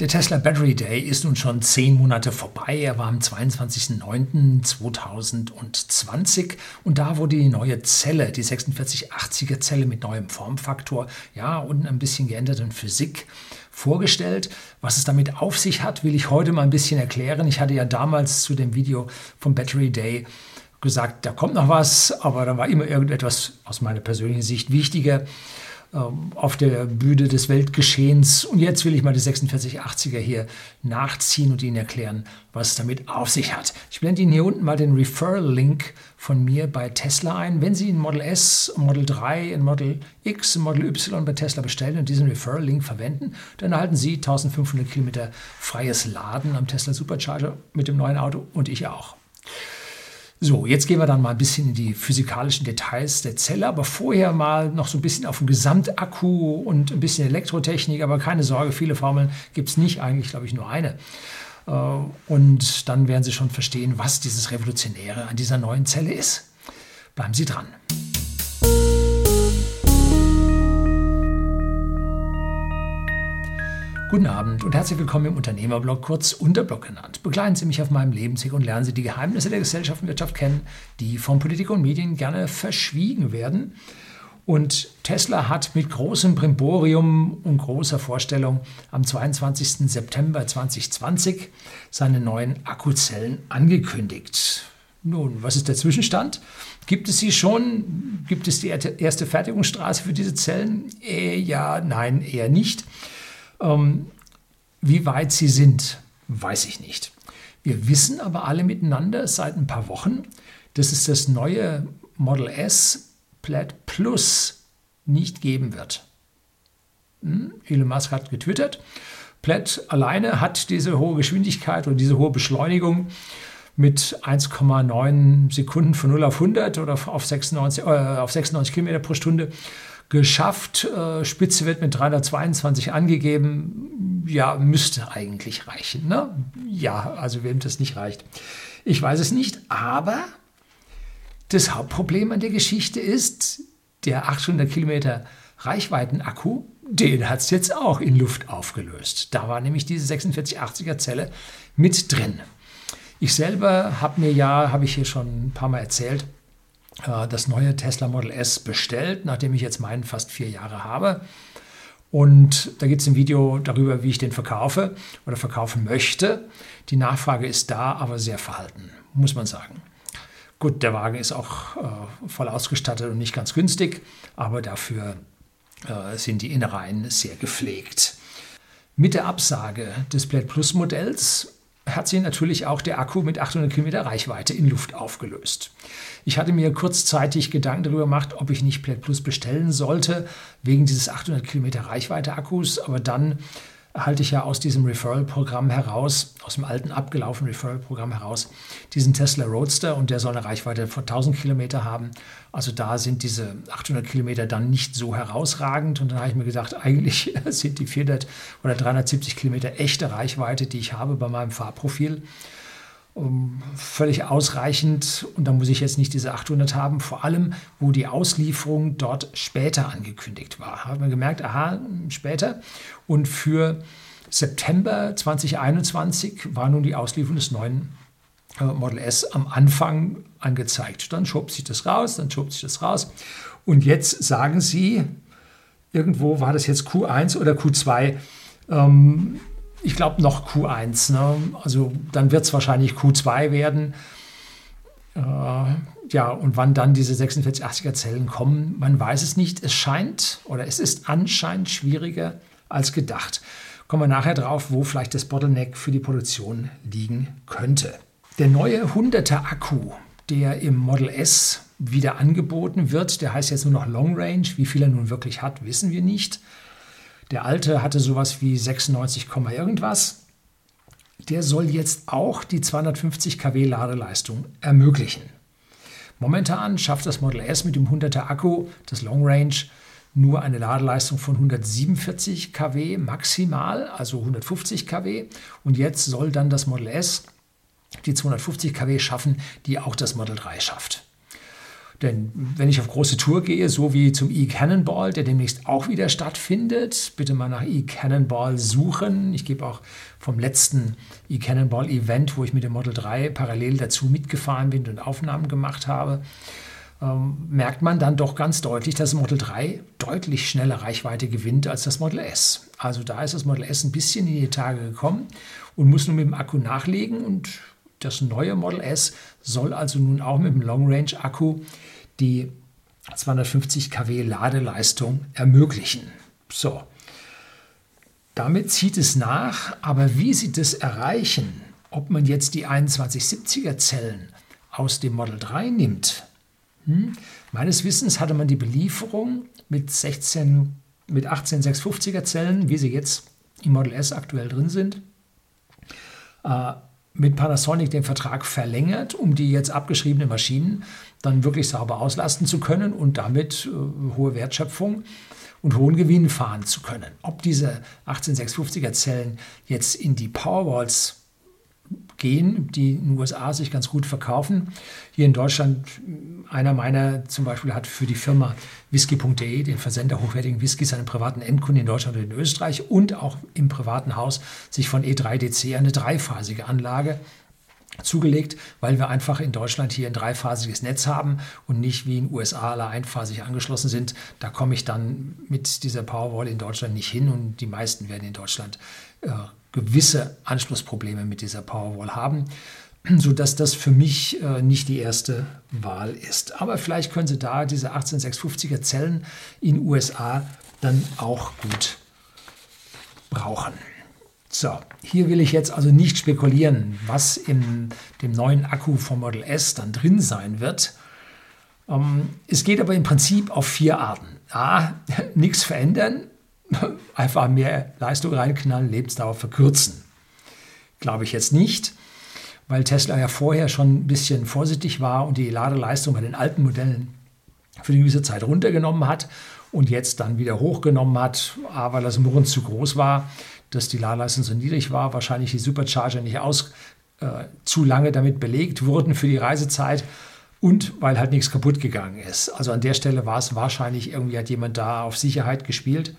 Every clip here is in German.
Der Tesla Battery Day ist nun schon zehn Monate vorbei. Er war am 22.09.2020 und da wurde die neue Zelle, die 4680er Zelle mit neuem Formfaktor, ja, und ein bisschen geänderten Physik vorgestellt. Was es damit auf sich hat, will ich heute mal ein bisschen erklären. Ich hatte ja damals zu dem Video vom Battery Day gesagt, da kommt noch was, aber da war immer irgendetwas aus meiner persönlichen Sicht wichtiger. Ähm, auf der Bühne des Weltgeschehens. Und jetzt will ich mal die 4680er hier nachziehen und Ihnen erklären, was es damit auf sich hat. Ich blende Ihnen hier unten mal den Referral-Link von mir bei Tesla ein. Wenn Sie ein Model S, ein Model 3, ein Model X, ein Model Y bei Tesla bestellen und diesen Referral-Link verwenden, dann erhalten Sie 1500 Kilometer freies Laden am Tesla Supercharger mit dem neuen Auto und ich auch. So, jetzt gehen wir dann mal ein bisschen in die physikalischen Details der Zelle, aber vorher mal noch so ein bisschen auf den Gesamtakku und ein bisschen Elektrotechnik, aber keine Sorge, viele Formeln gibt es nicht, eigentlich glaube ich nur eine. Äh, und dann werden Sie schon verstehen, was dieses Revolutionäre an dieser neuen Zelle ist. Bleiben Sie dran. Guten Abend und herzlich willkommen im Unternehmerblog, kurz Unterblog genannt. Begleiten Sie mich auf meinem Lebensweg und lernen Sie die Geheimnisse der Gesellschaft und Wirtschaft kennen, die von Politik und Medien gerne verschwiegen werden. Und Tesla hat mit großem Brimborium und großer Vorstellung am 22. September 2020 seine neuen Akkuzellen angekündigt. Nun, was ist der Zwischenstand? Gibt es sie schon? Gibt es die erste Fertigungsstraße für diese Zellen? Äh, ja, nein, eher nicht. Ähm, wie weit sie sind, weiß ich nicht. Wir wissen aber alle miteinander seit ein paar Wochen, dass es das neue Model S Plaid Plus nicht geben wird. Hm? Elon Musk hat getwittert, Plaid alleine hat diese hohe Geschwindigkeit und diese hohe Beschleunigung mit 1,9 Sekunden von 0 auf 100 oder auf 96, äh, auf 96 Kilometer pro Stunde geschafft. Äh, Spitze wird mit 322 angegeben. Ja, müsste eigentlich reichen. Ne? Ja, also wem das nicht reicht. Ich weiß es nicht, aber das Hauptproblem an der Geschichte ist, der 800 Kilometer Reichweiten-Akku, den hat es jetzt auch in Luft aufgelöst. Da war nämlich diese 4680er Zelle mit drin. Ich selber habe mir ja, habe ich hier schon ein paar Mal erzählt, äh, das neue Tesla Model S bestellt, nachdem ich jetzt meinen fast vier Jahre habe. Und da gibt es ein Video darüber, wie ich den verkaufe oder verkaufen möchte. Die Nachfrage ist da, aber sehr verhalten, muss man sagen. Gut, der Wagen ist auch äh, voll ausgestattet und nicht ganz günstig, aber dafür äh, sind die Innereien sehr gepflegt. Mit der Absage des Blade Plus Modells hat sich natürlich auch der Akku mit 800 Kilometer Reichweite in Luft aufgelöst. Ich hatte mir kurzzeitig Gedanken darüber gemacht, ob ich nicht Plaid Plus bestellen sollte, wegen dieses 800 Kilometer Reichweite Akkus, aber dann halte ich ja aus diesem Referral-Programm heraus, aus dem alten abgelaufenen Referral-Programm heraus, diesen Tesla Roadster und der soll eine Reichweite von 1000 Kilometer haben. Also da sind diese 800 Kilometer dann nicht so herausragend. Und dann habe ich mir gedacht, eigentlich sind die 400 oder 370 Kilometer echte Reichweite, die ich habe bei meinem Fahrprofil. Um, völlig ausreichend und da muss ich jetzt nicht diese 800 haben, vor allem wo die Auslieferung dort später angekündigt war. Haben wir gemerkt, aha, später. Und für September 2021 war nun die Auslieferung des neuen äh, Model S am Anfang angezeigt. Dann schob sich das raus, dann schob sich das raus. Und jetzt sagen sie, irgendwo war das jetzt Q1 oder Q2. Ähm, ich glaube noch Q1. Ne? Also dann wird es wahrscheinlich Q2 werden. Äh, ja, und wann dann diese 4680er Zellen kommen, man weiß es nicht. Es scheint oder es ist anscheinend schwieriger als gedacht. Kommen wir nachher drauf, wo vielleicht das Bottleneck für die Produktion liegen könnte. Der neue 100er Akku, der im Model S wieder angeboten wird, der heißt jetzt nur noch Long Range. Wie viel er nun wirklich hat, wissen wir nicht. Der alte hatte sowas wie 96, irgendwas. Der soll jetzt auch die 250 kW Ladeleistung ermöglichen. Momentan schafft das Model S mit dem 100er Akku, das Long Range, nur eine Ladeleistung von 147 kW maximal, also 150 kW. Und jetzt soll dann das Model S die 250 kW schaffen, die auch das Model 3 schafft. Denn wenn ich auf große Tour gehe, so wie zum E-Cannonball, der demnächst auch wieder stattfindet, bitte mal nach E-Cannonball suchen. Ich gebe auch vom letzten E-Cannonball-Event, wo ich mit dem Model 3 parallel dazu mitgefahren bin und Aufnahmen gemacht habe, ähm, merkt man dann doch ganz deutlich, dass das Model 3 deutlich schneller Reichweite gewinnt als das Model S. Also da ist das Model S ein bisschen in die Tage gekommen und muss nun mit dem Akku nachlegen und das neue Model S soll also nun auch mit dem Long Range Akku die 250 kW Ladeleistung ermöglichen. So, damit zieht es nach, aber wie sie das erreichen, ob man jetzt die 2170er Zellen aus dem Model 3 nimmt, hm? meines Wissens hatte man die Belieferung mit 16, mit 18 650er Zellen, wie sie jetzt im Model S aktuell drin sind, äh, mit Panasonic den Vertrag verlängert, um die jetzt abgeschriebenen Maschinen dann wirklich sauber auslasten zu können und damit äh, hohe Wertschöpfung und hohen Gewinn fahren zu können. Ob diese 18650er Zellen jetzt in die Powerwalls gehen, die in den USA sich ganz gut verkaufen. Hier in Deutschland, einer meiner zum Beispiel hat für die Firma whisky.de, den Versender hochwertigen Whiskys, seinen privaten Endkunden in Deutschland und in Österreich und auch im privaten Haus sich von E3DC eine dreiphasige Anlage zugelegt, weil wir einfach in Deutschland hier ein dreiphasiges Netz haben und nicht wie in den USA alle einphasig angeschlossen sind. Da komme ich dann mit dieser Powerwall in Deutschland nicht hin und die meisten werden in Deutschland äh, gewisse Anschlussprobleme mit dieser Powerwall haben, sodass das für mich äh, nicht die erste Wahl ist. Aber vielleicht können Sie da diese 18650er Zellen in USA dann auch gut brauchen. So, hier will ich jetzt also nicht spekulieren, was in dem neuen Akku vom Model S dann drin sein wird. Ähm, es geht aber im Prinzip auf vier Arten. A, nichts verändern, einfach mehr Leistung reinknallen, Lebensdauer verkürzen. Glaube ich jetzt nicht, weil Tesla ja vorher schon ein bisschen vorsichtig war und die Ladeleistung bei den alten Modellen für die gewisse Zeit runtergenommen hat und jetzt dann wieder hochgenommen hat, weil das Murren zu groß war, dass die Ladeleistung so niedrig war, wahrscheinlich die Supercharger nicht aus, äh, zu lange damit belegt wurden für die Reisezeit und weil halt nichts kaputt gegangen ist. Also an der Stelle war es wahrscheinlich, irgendwie hat jemand da auf Sicherheit gespielt.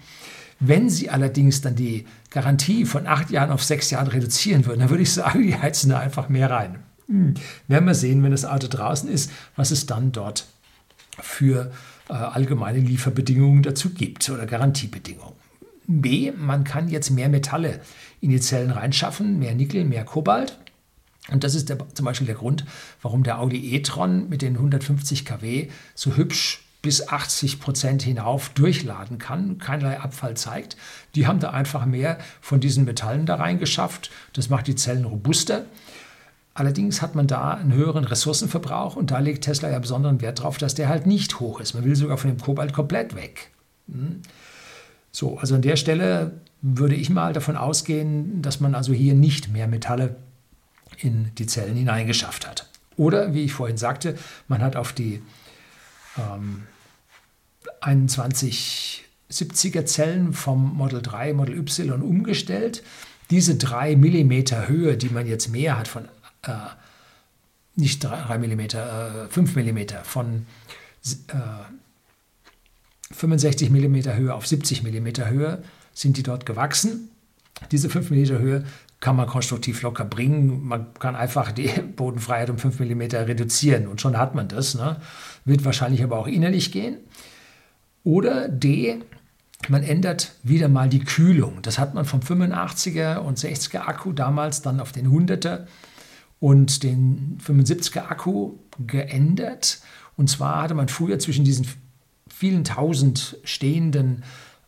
Wenn Sie allerdings dann die Garantie von acht Jahren auf sechs Jahren reduzieren würden, dann würde ich sagen, die heizen da einfach mehr rein. Hm. Werden wir sehen, wenn das Auto draußen ist, was es dann dort für äh, allgemeine Lieferbedingungen dazu gibt oder Garantiebedingungen. B, man kann jetzt mehr Metalle in die Zellen reinschaffen, mehr Nickel, mehr Kobalt. Und das ist der, zum Beispiel der Grund, warum der Audi e-tron mit den 150 kW so hübsch bis 80 Prozent hinauf durchladen kann, keinerlei Abfall zeigt. Die haben da einfach mehr von diesen Metallen da reingeschafft. Das macht die Zellen robuster. Allerdings hat man da einen höheren Ressourcenverbrauch und da legt Tesla ja besonderen Wert darauf, dass der halt nicht hoch ist. Man will sogar von dem Kobalt komplett weg. Hm. So, also an der Stelle würde ich mal davon ausgehen, dass man also hier nicht mehr Metalle in die Zellen hineingeschafft hat. Oder, wie ich vorhin sagte, man hat auf die ähm, 2170er Zellen vom Model 3, Model Y umgestellt. Diese 3 mm Höhe, die man jetzt mehr hat von, äh, nicht 3 mm, äh, 5 mm, von äh, 65 mm Höhe auf 70 mm Höhe sind die dort gewachsen. Diese 5 mm Höhe kann man konstruktiv locker bringen. Man kann einfach die Bodenfreiheit um 5 mm reduzieren und schon hat man das. Ne? Wird wahrscheinlich aber auch innerlich gehen. Oder D, man ändert wieder mal die Kühlung. Das hat man vom 85er und 60er Akku damals dann auf den 100er und den 75er Akku geändert. Und zwar hatte man früher zwischen diesen vielen tausend stehenden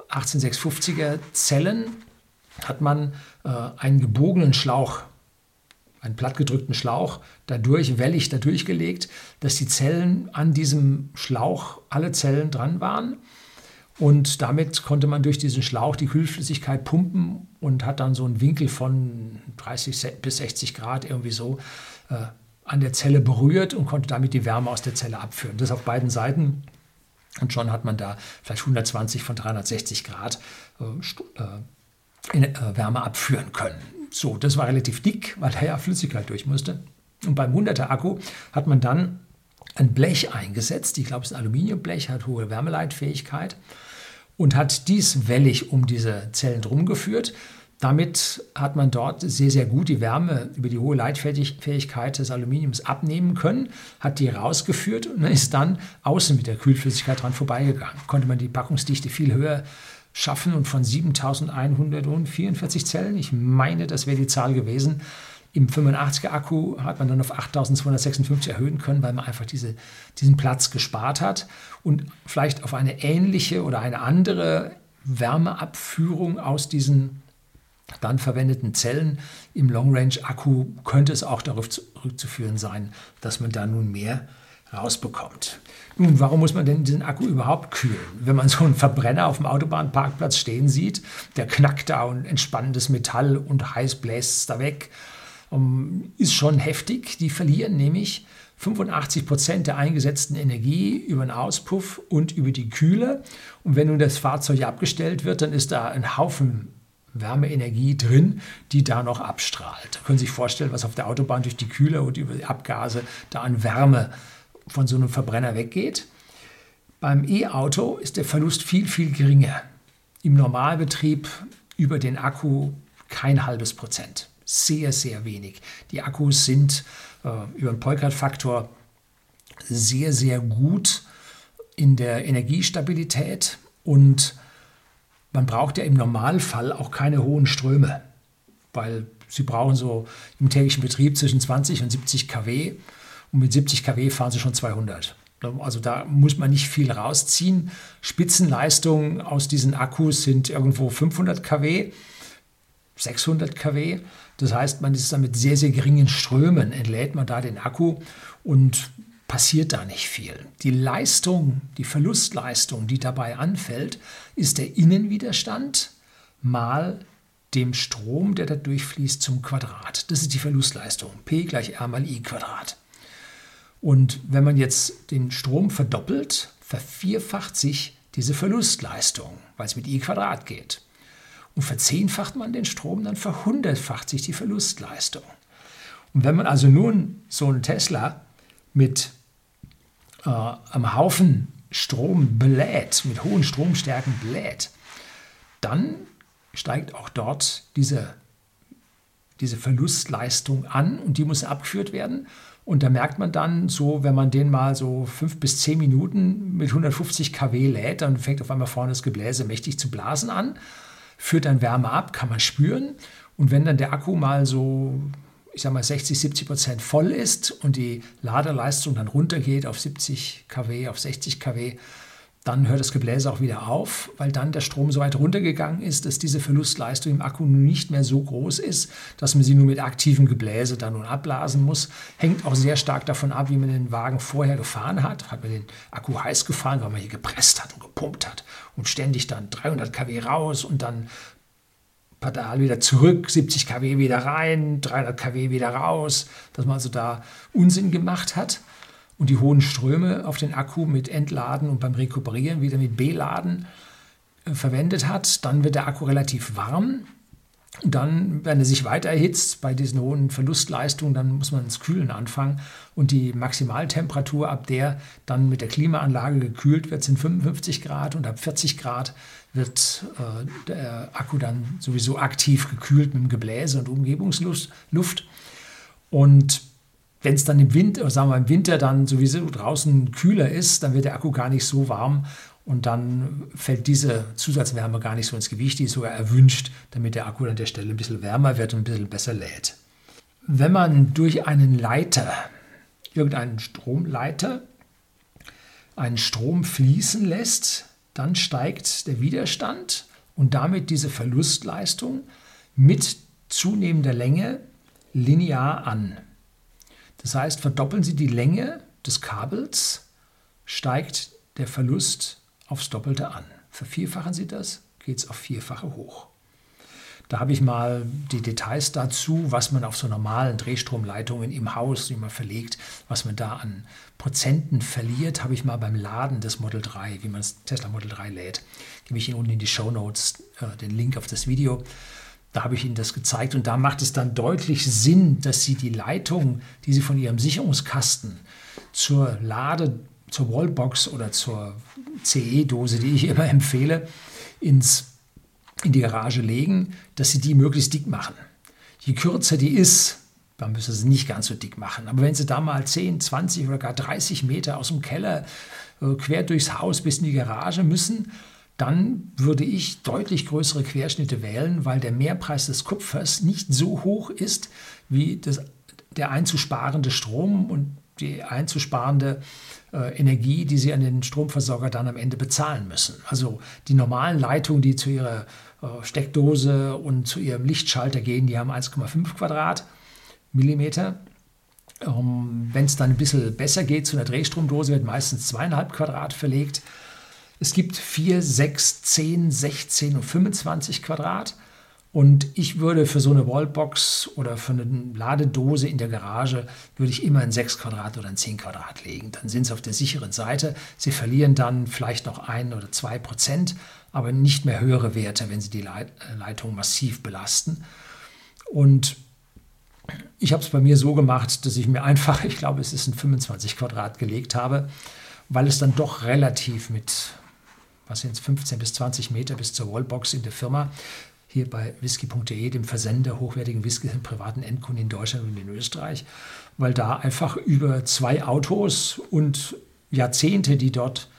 18650er Zellen hat man äh, einen gebogenen Schlauch, einen plattgedrückten Schlauch, dadurch wellig dadurch gelegt, dass die Zellen an diesem Schlauch, alle Zellen dran waren. Und damit konnte man durch diesen Schlauch die Kühlflüssigkeit pumpen und hat dann so einen Winkel von 30 bis 60 Grad irgendwie so äh, an der Zelle berührt und konnte damit die Wärme aus der Zelle abführen. Das auf beiden Seiten. Und schon hat man da vielleicht 120 von 360 Grad äh, äh äh, Wärme abführen können. So, das war relativ dick, weil da ja Flüssigkeit durch musste. Und beim 100er Akku hat man dann ein Blech eingesetzt. Ich glaube, es ist ein Aluminiumblech, hat hohe Wärmeleitfähigkeit und hat dies wellig um diese Zellen drum geführt. Damit hat man dort sehr, sehr gut die Wärme über die hohe Leitfähigkeit des Aluminiums abnehmen können, hat die rausgeführt und ist dann außen mit der Kühlflüssigkeit dran vorbeigegangen. Konnte man die Packungsdichte viel höher schaffen und von 7144 Zellen, ich meine, das wäre die Zahl gewesen, im 85er Akku hat man dann auf 8256 erhöhen können, weil man einfach diese, diesen Platz gespart hat. Und vielleicht auf eine ähnliche oder eine andere Wärmeabführung aus diesen dann verwendeten Zellen im Long-Range-Akku könnte es auch darauf zurückzuführen sein, dass man da nun mehr rausbekommt. Nun, warum muss man denn diesen Akku überhaupt kühlen? Wenn man so einen Verbrenner auf dem Autobahnparkplatz stehen sieht, der knackt da und entspannendes Metall und heiß bläst es da weg, ähm, ist schon heftig. Die verlieren nämlich 85 Prozent der eingesetzten Energie über den Auspuff und über die Kühle. Und wenn nun das Fahrzeug abgestellt wird, dann ist da ein Haufen Wärmeenergie drin, die da noch abstrahlt. Da können Sie sich vorstellen, was auf der Autobahn durch die Kühle und über die Abgase da an Wärme von so einem Verbrenner weggeht. Beim E-Auto ist der Verlust viel, viel geringer. Im Normalbetrieb über den Akku kein halbes Prozent. Sehr, sehr wenig. Die Akkus sind äh, über den Poikart-Faktor sehr, sehr gut in der Energiestabilität und man braucht ja im Normalfall auch keine hohen Ströme, weil sie brauchen so im täglichen Betrieb zwischen 20 und 70 kW und mit 70 kW fahren sie schon 200. Also da muss man nicht viel rausziehen. Spitzenleistungen aus diesen Akkus sind irgendwo 500 kW, 600 kW. Das heißt, man ist dann mit sehr, sehr geringen Strömen, entlädt man da den Akku und passiert da nicht viel. Die Leistung, die Verlustleistung, die dabei anfällt, ist der Innenwiderstand mal dem Strom, der da durchfließt, zum Quadrat. Das ist die Verlustleistung. P gleich R mal I Quadrat. Und wenn man jetzt den Strom verdoppelt, vervierfacht sich diese Verlustleistung, weil es mit I Quadrat geht. Und verzehnfacht man den Strom, dann verhundertfacht sich die Verlustleistung. Und wenn man also nun so einen Tesla mit äh, am Haufen Strom bläht, mit hohen Stromstärken bläht, dann steigt auch dort diese, diese Verlustleistung an und die muss abgeführt werden. Und da merkt man dann so, wenn man den mal so fünf bis zehn Minuten mit 150 kW lädt, dann fängt auf einmal vorne das Gebläse mächtig zu blasen an, führt dann Wärme ab, kann man spüren. Und wenn dann der Akku mal so ich sage mal 60, 70 Prozent voll ist und die Ladeleistung dann runtergeht auf 70 kW, auf 60 kW, dann hört das Gebläse auch wieder auf, weil dann der Strom so weit runtergegangen ist, dass diese Verlustleistung im Akku nicht mehr so groß ist, dass man sie nur mit aktivem Gebläse dann nun abblasen muss. Hängt auch sehr stark davon ab, wie man den Wagen vorher gefahren hat. Hat man den Akku heiß gefahren, weil man hier gepresst hat und gepumpt hat und ständig dann 300 kW raus und dann Pedal wieder zurück, 70 kW wieder rein, 300 kW wieder raus, dass man also da Unsinn gemacht hat und die hohen Ströme auf den Akku mit Entladen und beim Rekuperieren wieder mit B-Laden äh, verwendet hat. Dann wird der Akku relativ warm und dann, wenn er sich weiter erhitzt bei diesen hohen Verlustleistungen, dann muss man ins Kühlen anfangen. Und die Maximaltemperatur, ab der dann mit der Klimaanlage gekühlt wird, sind 55 Grad und ab 40 Grad wird äh, der Akku dann sowieso aktiv gekühlt mit dem Gebläse und Umgebungsluft. Und wenn es dann im Winter, sagen wir im Winter dann sowieso draußen kühler ist, dann wird der Akku gar nicht so warm und dann fällt diese Zusatzwärme gar nicht so ins Gewicht, die ist sogar erwünscht, damit der Akku an der Stelle ein bisschen wärmer wird und ein bisschen besser lädt. Wenn man durch einen Leiter, irgendeinen Stromleiter, einen Strom fließen lässt, dann steigt der Widerstand und damit diese Verlustleistung mit zunehmender Länge linear an. Das heißt, verdoppeln Sie die Länge des Kabels, steigt der Verlust aufs Doppelte an. Vervierfachen Sie das, geht es auf Vierfache hoch. Da habe ich mal die Details dazu, was man auf so normalen Drehstromleitungen im Haus, die man verlegt, was man da an Prozenten verliert, habe ich mal beim Laden des Model 3, wie man das Tesla Model 3 lädt. Gebe ich Ihnen unten in die Show Notes äh, den Link auf das Video. Da habe ich Ihnen das gezeigt und da macht es dann deutlich Sinn, dass Sie die Leitung, die Sie von Ihrem Sicherungskasten zur Lade, zur Wallbox oder zur CE-Dose, die ich immer empfehle, ins, in die Garage legen, dass Sie die möglichst dick machen. Je kürzer die ist, dann müssen Sie nicht ganz so dick machen. Aber wenn Sie da mal 10, 20 oder gar 30 Meter aus dem Keller äh, quer durchs Haus bis in die Garage müssen, dann würde ich deutlich größere Querschnitte wählen, weil der Mehrpreis des Kupfers nicht so hoch ist wie das, der einzusparende Strom und die einzusparende äh, Energie, die Sie an den Stromversorger dann am Ende bezahlen müssen. Also die normalen Leitungen, die zu Ihrer äh, Steckdose und zu Ihrem Lichtschalter gehen, die haben 1,5 Quadratmillimeter. Ähm, Wenn es dann ein bisschen besser geht, zu einer Drehstromdose wird meistens zweieinhalb Quadrat verlegt. Es gibt 4, 6, 10, 16 und 25 Quadrat. Und ich würde für so eine Wallbox oder für eine Ladedose in der Garage, würde ich immer ein 6 Quadrat oder ein 10 Quadrat legen. Dann sind sie auf der sicheren Seite. Sie verlieren dann vielleicht noch ein oder zwei Prozent, aber nicht mehr höhere Werte, wenn sie die Leitung massiv belasten. Und ich habe es bei mir so gemacht, dass ich mir einfach, ich glaube, es ist ein 25 Quadrat gelegt habe, weil es dann doch relativ mit was sind es, 15 bis 20 Meter bis zur Wallbox in der Firma, hier bei whisky.de, dem Versender hochwertigen Whisky an privaten Endkunden in Deutschland und in Österreich, weil da einfach über zwei Autos und Jahrzehnte, die dort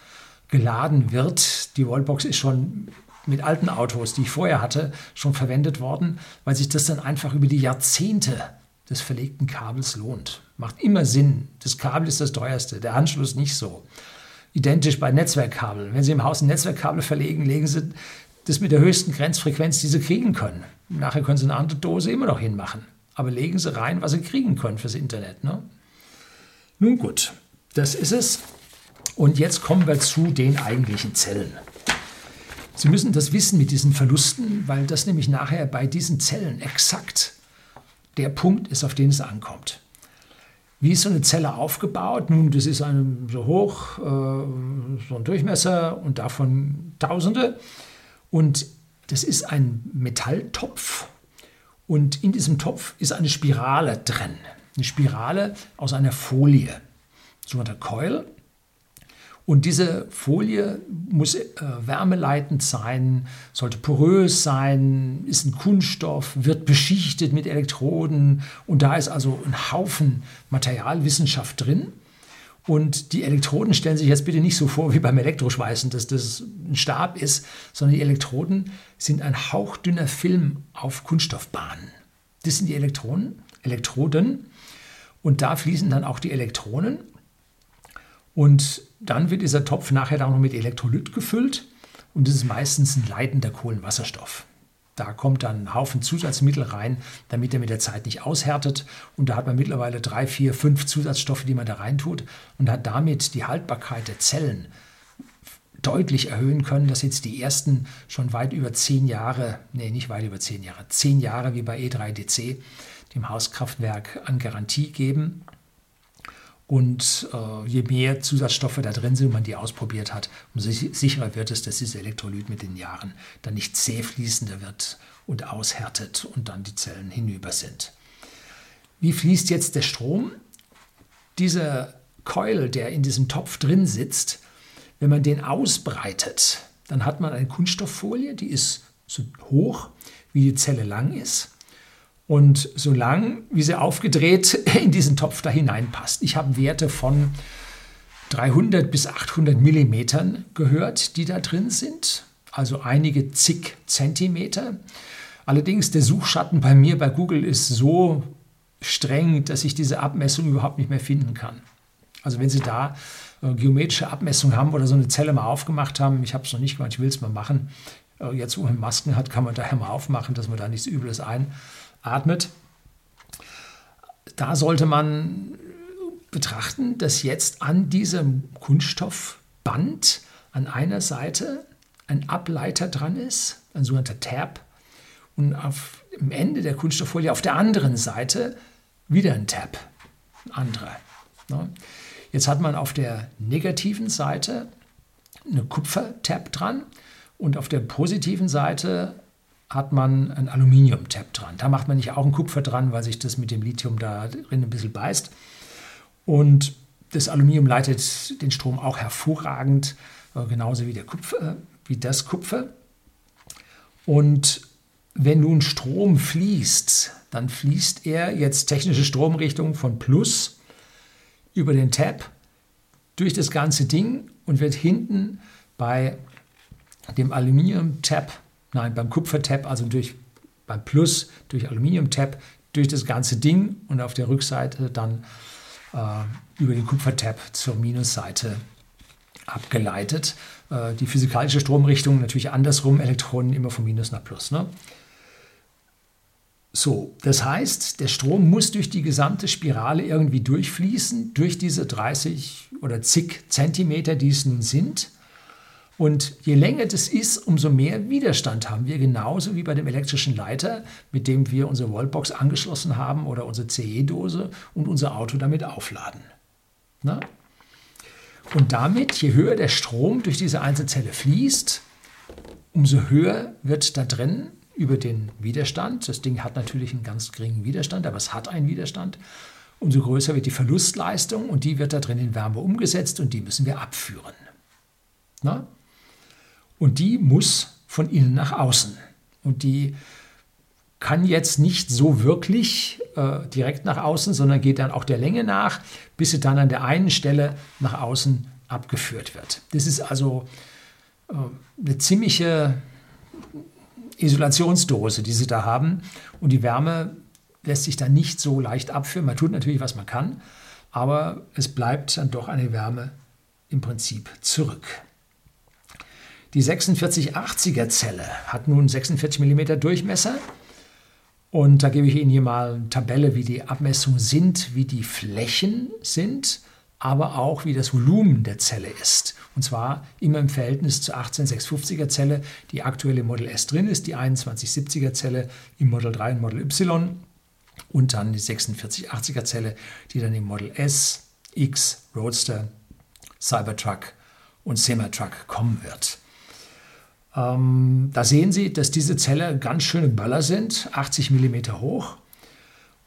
geladen wird, die Wallbox ist schon mit alten Autos, die ich vorher hatte, schon verwendet worden, weil sich das dann einfach über die Jahrzehnte des verlegten Kabels lohnt. Macht immer Sinn. Das Kabel ist das teuerste, der Anschluss nicht so identisch bei Netzwerkkabel. Wenn Sie im Haus ein Netzwerkkabel verlegen, legen Sie das mit der höchsten Grenzfrequenz, die Sie kriegen können. Nachher können Sie eine andere Dose immer noch hinmachen. Aber legen Sie rein, was Sie kriegen können fürs Internet. Ne? Nun gut, das ist es. Und jetzt kommen wir zu den eigentlichen Zellen. Sie müssen das wissen mit diesen Verlusten, weil das nämlich nachher bei diesen Zellen exakt der Punkt ist, auf den es ankommt. Wie ist so eine Zelle aufgebaut? Nun, das ist ein, so hoch, äh, so ein Durchmesser und davon Tausende. Und das ist ein Metalltopf. Und in diesem Topf ist eine Spirale drin. Eine Spirale aus einer Folie, sogenannter Coil. Und diese Folie muss äh, wärmeleitend sein, sollte porös sein, ist ein Kunststoff, wird beschichtet mit Elektroden und da ist also ein Haufen Materialwissenschaft drin. Und die Elektroden stellen sich jetzt bitte nicht so vor wie beim Elektroschweißen, dass das ein Stab ist, sondern die Elektroden sind ein hauchdünner Film auf Kunststoffbahnen. Das sind die Elektronen, Elektroden. Und da fließen dann auch die Elektronen. Und dann wird dieser Topf nachher auch noch mit Elektrolyt gefüllt und das ist meistens ein leitender Kohlenwasserstoff. Da kommt dann ein Haufen Zusatzmittel rein, damit er mit der Zeit nicht aushärtet. Und da hat man mittlerweile drei, vier, fünf Zusatzstoffe, die man da reintut und hat damit die Haltbarkeit der Zellen deutlich erhöhen können, dass jetzt die ersten schon weit über zehn Jahre, nee, nicht weit über zehn Jahre, zehn Jahre wie bei E3DC, dem Hauskraftwerk, an Garantie geben. Und äh, je mehr Zusatzstoffe da drin sind und man die ausprobiert hat, umso sicherer wird es, dass dieses Elektrolyt mit den Jahren dann nicht zäh fließender wird und aushärtet und dann die Zellen hinüber sind. Wie fließt jetzt der Strom? Dieser Coil, der in diesem Topf drin sitzt, wenn man den ausbreitet, dann hat man eine Kunststofffolie, die ist so hoch, wie die Zelle lang ist und so lang, wie sie aufgedreht in diesen Topf da hineinpasst. Ich habe Werte von 300 bis 800 Millimetern gehört, die da drin sind, also einige zig Zentimeter. Allerdings der Suchschatten bei mir bei Google ist so streng, dass ich diese Abmessung überhaupt nicht mehr finden kann. Also wenn Sie da äh, geometrische Abmessungen haben oder so eine Zelle mal aufgemacht haben, ich habe es noch nicht gemacht, ich will es mal machen. Äh, jetzt, wo man Masken hat, kann man daher mal aufmachen, dass man da nichts Übles ein atmet. Da sollte man betrachten, dass jetzt an diesem Kunststoffband an einer Seite ein Ableiter dran ist, ein sogenannter Tab, und auf dem Ende der Kunststofffolie auf der anderen Seite wieder ein Tab, ein anderer. Ne? Jetzt hat man auf der negativen Seite eine Kupfer-Tab dran und auf der positiven Seite hat man ein Aluminium-Tab dran. Da macht man nicht auch ein Kupfer dran, weil sich das mit dem Lithium da drin ein bisschen beißt. Und das Aluminium leitet den Strom auch hervorragend, äh, genauso wie, der Kupfer, wie das Kupfer. Und wenn nun Strom fließt, dann fließt er jetzt technische Stromrichtung von Plus über den Tab durch das ganze Ding und wird hinten bei dem Aluminium-Tab, nein, beim Kupfer-Tab, also durch, beim Plus durch Aluminium-Tab, durch das ganze Ding und auf der Rückseite dann äh, über den Kupfer-Tab zur Minusseite abgeleitet. Äh, die physikalische Stromrichtung natürlich andersrum, Elektronen immer von Minus nach Plus. Ne? So, das heißt, der Strom muss durch die gesamte Spirale irgendwie durchfließen, durch diese 30 oder zig Zentimeter, die es nun sind. Und je länger das ist, umso mehr Widerstand haben wir, genauso wie bei dem elektrischen Leiter, mit dem wir unsere Wallbox angeschlossen haben oder unsere CE-Dose und unser Auto damit aufladen. Na? Und damit, je höher der Strom durch diese Einzelzelle fließt, umso höher wird da drin über den Widerstand. Das Ding hat natürlich einen ganz geringen Widerstand, aber es hat einen Widerstand. Umso größer wird die Verlustleistung und die wird da drin in Wärme umgesetzt und die müssen wir abführen. Na? Und die muss von innen nach außen. Und die kann jetzt nicht so wirklich äh, direkt nach außen, sondern geht dann auch der Länge nach, bis sie dann an der einen Stelle nach außen abgeführt wird. Das ist also äh, eine ziemliche Isolationsdose, die sie da haben. Und die Wärme lässt sich dann nicht so leicht abführen. Man tut natürlich, was man kann, aber es bleibt dann doch eine Wärme im Prinzip zurück. Die 4680er Zelle hat nun 46 mm Durchmesser. Und da gebe ich Ihnen hier mal eine Tabelle, wie die Abmessungen sind, wie die Flächen sind, aber auch wie das Volumen der Zelle ist. Und zwar immer im Verhältnis zur 18650er Zelle, die aktuell im Model S drin ist, die 2170er Zelle im Model 3 und Model Y und dann die 4680er Zelle, die dann im Model S, X, Roadster, Cybertruck und Semi-Truck kommen wird. Ähm, da sehen Sie, dass diese Zelle ganz schöne Böller sind, 80 mm hoch.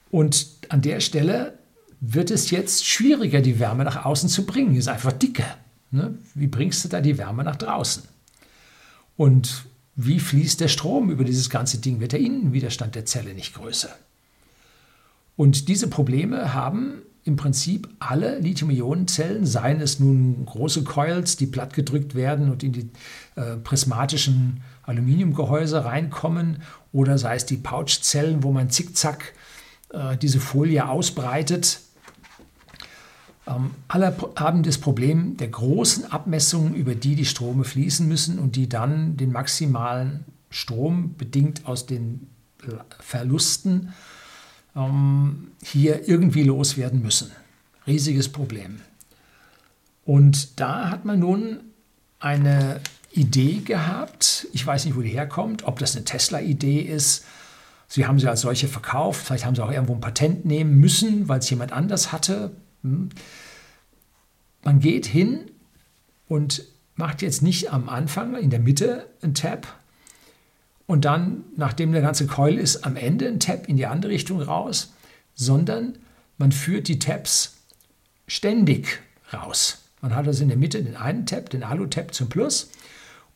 Und an der Stelle wird es jetzt schwieriger, die Wärme nach außen zu bringen. Die ist einfach dicker. Ne? Wie bringst du da die Wärme nach draußen? Und wie fließt der Strom über dieses ganze Ding? Wird der Innenwiderstand der Zelle nicht größer? Und diese Probleme haben im Prinzip alle Lithium-Ionen-Zellen, seien es nun große Coils, die plattgedrückt werden und in die äh, prismatischen Aluminiumgehäuse reinkommen, oder sei es die Pouchzellen, wo man zickzack äh, diese Folie ausbreitet. Ähm, alle haben das Problem der großen Abmessungen, über die die Strome fließen müssen und die dann den maximalen Strom bedingt aus den Verlusten ähm, hier irgendwie loswerden müssen. Riesiges Problem. Und da hat man nun eine Idee gehabt. Ich weiß nicht, wo die herkommt, ob das eine Tesla-Idee ist. Sie haben sie als solche verkauft. Vielleicht haben sie auch irgendwo ein Patent nehmen müssen, weil es jemand anders hatte. Hm? Man geht hin und macht jetzt nicht am Anfang in der Mitte ein Tab und dann, nachdem der ganze Coil ist, am Ende ein Tab in die andere Richtung raus, sondern man führt die Tabs ständig raus. Man hat also in der Mitte den einen Tab, den Alu-Tab zum Plus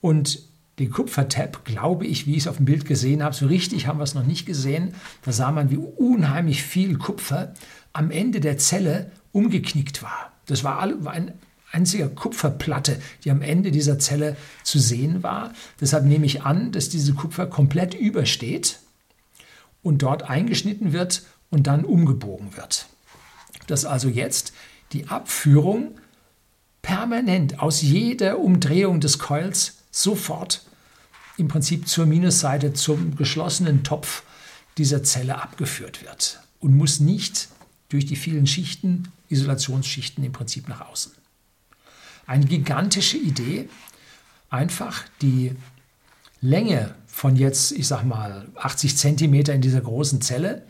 und den Kupfer-Tab, glaube ich, wie ich es auf dem Bild gesehen habe, so richtig haben wir es noch nicht gesehen. Da sah man, wie unheimlich viel Kupfer am Ende der Zelle umgeknickt war. Das war, eine einzige Kupferplatte, die am Ende dieser Zelle zu sehen war. Deshalb nehme ich an, dass diese Kupfer komplett übersteht und dort eingeschnitten wird und dann umgebogen wird. Dass also jetzt die Abführung permanent aus jeder Umdrehung des Coils sofort im Prinzip zur Minusseite, zum geschlossenen Topf dieser Zelle abgeführt wird und muss nicht durch die vielen Schichten, Isolationsschichten im Prinzip nach außen. Eine gigantische Idee, einfach die Länge von jetzt, ich sag mal, 80 Zentimeter in dieser großen Zelle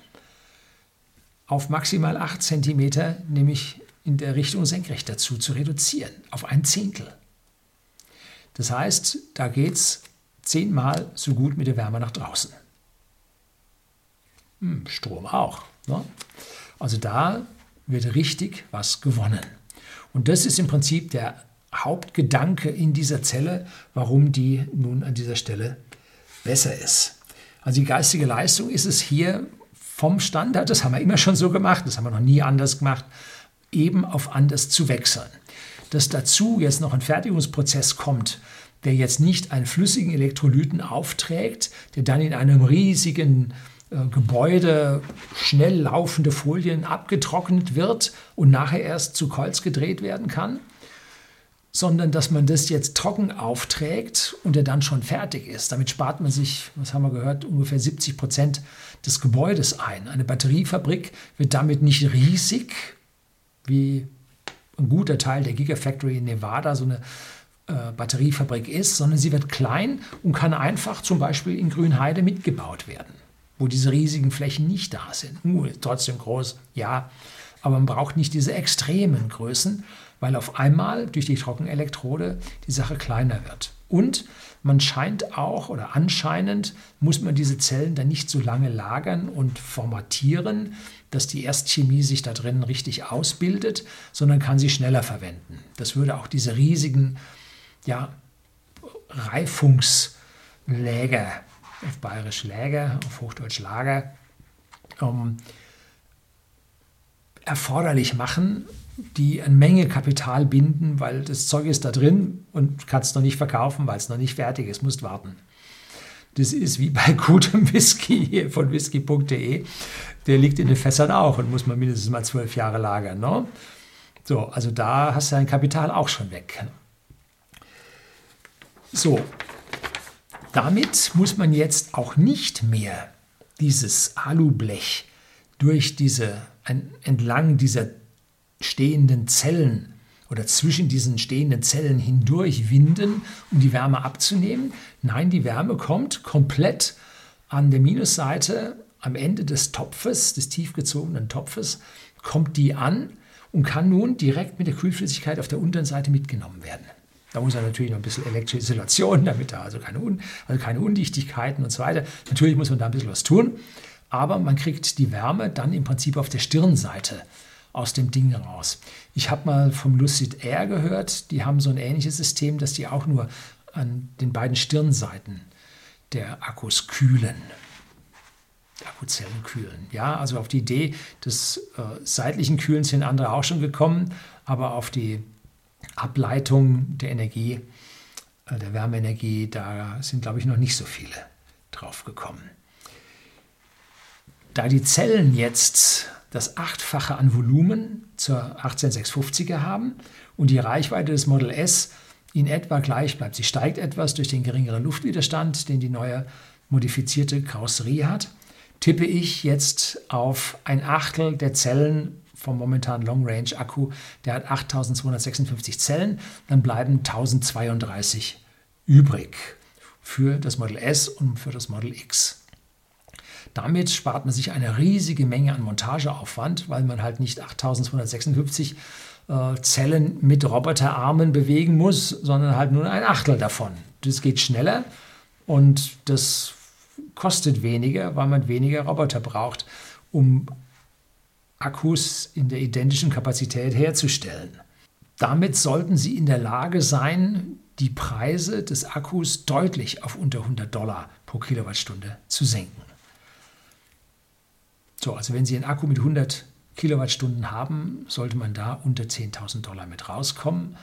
auf maximal 8 Zentimeter, nämlich in der Richtung senkrecht dazu zu reduzieren, auf ein Zehntel. Das heißt, da geht es zehnmal so gut mit der Wärme nach draußen. Hm, Strom auch. Ne? Also da wird richtig was gewonnen. Und das ist im Prinzip der Hauptgedanke in dieser Zelle, warum die nun an dieser Stelle besser ist. Also die geistige Leistung ist es hier vom Standard, das haben wir immer schon so gemacht, das haben wir noch nie anders gemacht, eben auf anders zu wechseln. Dass dazu jetzt noch ein Fertigungsprozess kommt, der jetzt nicht einen flüssigen Elektrolyten aufträgt, der dann in einem riesigen äh, Gebäude schnell laufende Folien abgetrocknet wird und nachher erst zu Kolz gedreht werden kann, sondern dass man das jetzt trocken aufträgt und er dann schon fertig ist. Damit spart man sich, was haben wir gehört, ungefähr 70 Prozent des Gebäudes ein. Eine Batteriefabrik wird damit nicht riesig, wie ein guter Teil der Gigafactory in Nevada so eine äh, Batteriefabrik ist, sondern sie wird klein und kann einfach zum Beispiel in Grünheide mitgebaut werden, wo diese riesigen Flächen nicht da sind. Uh, trotzdem groß, ja, aber man braucht nicht diese extremen Größen, weil auf einmal durch die Trockenelektrode die Sache kleiner wird. Und man scheint auch oder anscheinend muss man diese Zellen dann nicht so lange lagern und formatieren, dass die Erstchemie sich da drin richtig ausbildet, sondern kann sie schneller verwenden. Das würde auch diese riesigen ja, Reifungsläger, auf Bayerisch Läger, auf Hochdeutsch Lager, ähm, erforderlich machen, die eine Menge Kapital binden, weil das Zeug ist da drin und kannst noch nicht verkaufen, weil es noch nicht fertig ist, musst warten. Das ist wie bei gutem Whisky von whisky.de. Der liegt in den Fässern auch und muss man mindestens mal zwölf Jahre lagern. Ne? So, also da hast du dein Kapital auch schon weg. So, damit muss man jetzt auch nicht mehr dieses Alublech durch diese, entlang dieser stehenden Zellen oder zwischen diesen stehenden Zellen hindurch winden, um die Wärme abzunehmen. Nein, die Wärme kommt komplett an der Minusseite am Ende des Topfes, des tiefgezogenen Topfes, kommt die an und kann nun direkt mit der Kühlflüssigkeit auf der unteren Seite mitgenommen werden. Da muss er natürlich noch ein bisschen elektrische Isolation, damit da also keine, Un also keine Undichtigkeiten und so weiter. Natürlich muss man da ein bisschen was tun, aber man kriegt die Wärme dann im Prinzip auf der Stirnseite aus dem Ding raus. Ich habe mal vom Lucid Air gehört, die haben so ein ähnliches System, dass die auch nur an den beiden Stirnseiten der Akkus kühlen. Akkuzellen kühlen. Ja, also auf die Idee des äh, seitlichen Kühlens sind andere auch schon gekommen, aber auf die Ableitung der Energie, äh, der Wärmeenergie, da sind, glaube ich, noch nicht so viele drauf gekommen. Da die Zellen jetzt das Achtfache an Volumen zur 18650er haben und die Reichweite des Model S in etwa gleich bleibt. Sie steigt etwas durch den geringeren Luftwiderstand, den die neue modifizierte Karosserie hat. Tippe ich jetzt auf ein Achtel der Zellen vom momentanen Long Range Akku, der hat 8256 Zellen, dann bleiben 1032 übrig für das Model S und für das Model X. Damit spart man sich eine riesige Menge an Montageaufwand, weil man halt nicht 8256 äh, Zellen mit Roboterarmen bewegen muss, sondern halt nur ein Achtel davon. Das geht schneller und das kostet weniger, weil man weniger Roboter braucht, um Akkus in der identischen Kapazität herzustellen. Damit sollten Sie in der Lage sein, die Preise des Akkus deutlich auf unter 100 Dollar pro Kilowattstunde zu senken. So, also wenn Sie einen Akku mit 100 Kilowattstunden haben, sollte man da unter 10.000 Dollar mit rauskommen,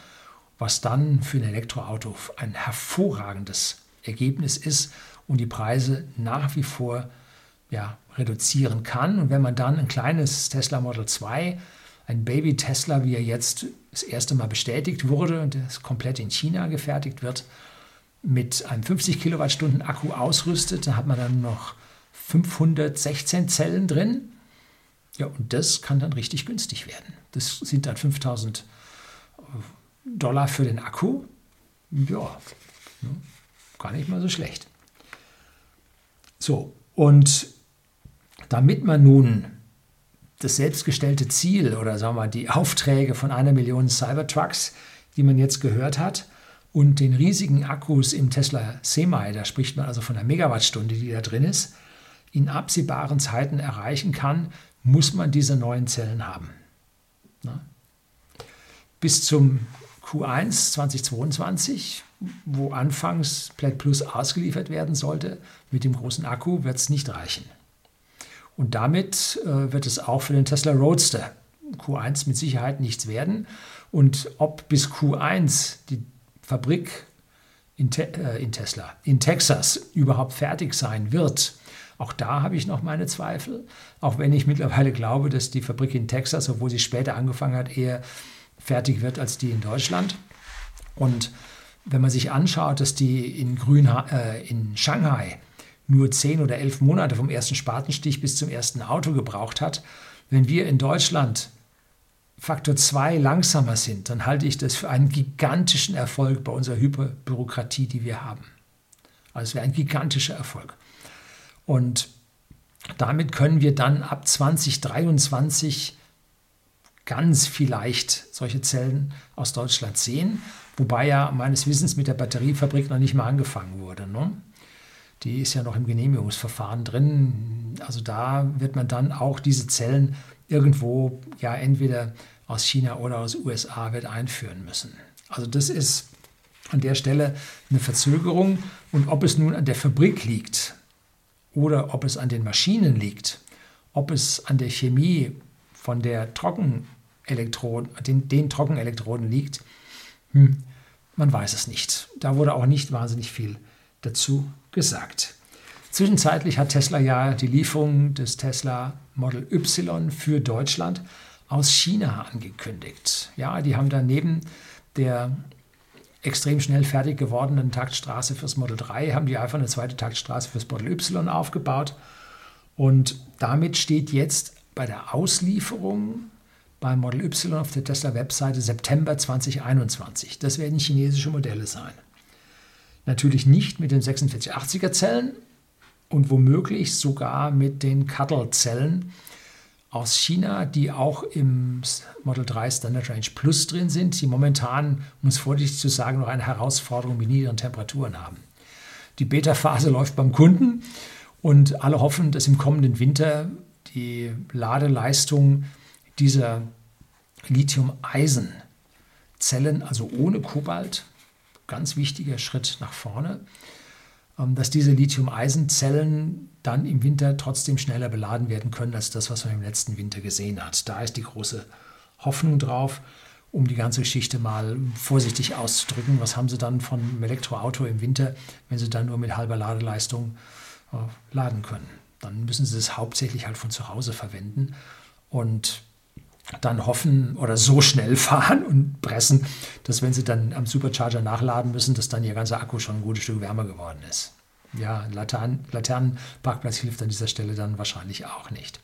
was dann für ein Elektroauto ein hervorragendes Ergebnis ist und die Preise nach wie vor ja, reduzieren kann. Und wenn man dann ein kleines Tesla Model 2, ein Baby Tesla, wie er jetzt das erste Mal bestätigt wurde und das komplett in China gefertigt wird, mit einem 50 Kilowattstunden Akku ausrüstet, dann hat man dann noch 516 Zellen drin. Ja, und das kann dann richtig günstig werden. Das sind dann 5000 Dollar für den Akku. Ja, ne, gar nicht mal so schlecht. So, und damit man nun das selbstgestellte Ziel oder sagen wir mal die Aufträge von einer Million Cybertrucks, die man jetzt gehört hat, und den riesigen Akkus im Tesla Semi, da spricht man also von einer Megawattstunde, die da drin ist, in absehbaren Zeiten erreichen kann, muss man diese neuen Zellen haben. Bis zum Q1 2022, wo anfangs Plaid Plus ausgeliefert werden sollte, mit dem großen Akku wird es nicht reichen. Und damit äh, wird es auch für den Tesla Roadster Q1 mit Sicherheit nichts werden. Und ob bis Q1 die Fabrik in, Te äh, in Tesla in Texas überhaupt fertig sein wird, auch da habe ich noch meine Zweifel. Auch wenn ich mittlerweile glaube, dass die Fabrik in Texas, obwohl sie später angefangen hat, eher fertig wird als die in Deutschland. Und wenn man sich anschaut, dass die in, Grün, äh, in Shanghai nur zehn oder elf Monate vom ersten Spatenstich bis zum ersten Auto gebraucht hat, wenn wir in Deutschland Faktor 2 langsamer sind, dann halte ich das für einen gigantischen Erfolg bei unserer Hyperbürokratie, die wir haben. Also es wäre ein gigantischer Erfolg. Und damit können wir dann ab 2023 ganz vielleicht solche Zellen aus Deutschland sehen, wobei ja meines Wissens mit der Batteriefabrik noch nicht mal angefangen wurde. Ne? Die ist ja noch im Genehmigungsverfahren drin. Also da wird man dann auch diese Zellen irgendwo ja entweder aus China oder aus USA wird einführen müssen. Also das ist an der Stelle eine Verzögerung. Und ob es nun an der Fabrik liegt oder ob es an den Maschinen liegt, ob es an der Chemie von der Trockenelektroden, den, den Trockenelektroden liegt, hm, man weiß es nicht. Da wurde auch nicht wahnsinnig viel dazu gesagt. Zwischenzeitlich hat Tesla ja die Lieferung des Tesla Model Y für Deutschland aus China angekündigt. Ja, die haben dann neben der extrem schnell fertig gewordenen Taktstraße fürs Model 3, haben die einfach eine zweite Taktstraße fürs Model Y aufgebaut. Und damit steht jetzt bei der Auslieferung beim Model Y auf der Tesla-Webseite September 2021. Das werden chinesische Modelle sein. Natürlich nicht mit den 4680er Zellen und womöglich sogar mit den Cuttle-Zellen, aus China, die auch im Model 3 Standard Range Plus drin sind, die momentan, um es vorsichtig zu sagen, noch eine Herausforderung mit niedrigen Temperaturen haben. Die Beta-Phase läuft beim Kunden und alle hoffen, dass im kommenden Winter die Ladeleistung dieser Lithium-Eisen-Zellen, also ohne Kobalt, ganz wichtiger Schritt nach vorne, dass diese Lithium-Eisen-Zellen dann im Winter trotzdem schneller beladen werden können als das, was man im letzten Winter gesehen hat. Da ist die große Hoffnung drauf, um die ganze Geschichte mal vorsichtig auszudrücken. Was haben Sie dann von einem Elektroauto im Winter, wenn Sie dann nur mit halber Ladeleistung äh, laden können? Dann müssen Sie es hauptsächlich halt von zu Hause verwenden und dann hoffen oder so schnell fahren und pressen, dass wenn Sie dann am Supercharger nachladen müssen, dass dann Ihr ganzer Akku schon ein gutes Stück wärmer geworden ist ja, Laternen, Laternenparkplatz hilft an dieser Stelle dann wahrscheinlich auch nicht.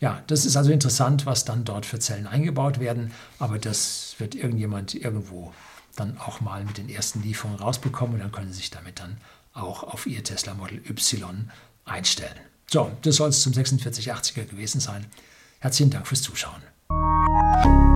Ja, das ist also interessant, was dann dort für Zellen eingebaut werden, aber das wird irgendjemand irgendwo dann auch mal mit den ersten Lieferungen rausbekommen und dann können Sie sich damit dann auch auf Ihr Tesla Model Y einstellen. So, das soll es zum 4680er gewesen sein. Herzlichen Dank fürs Zuschauen. Música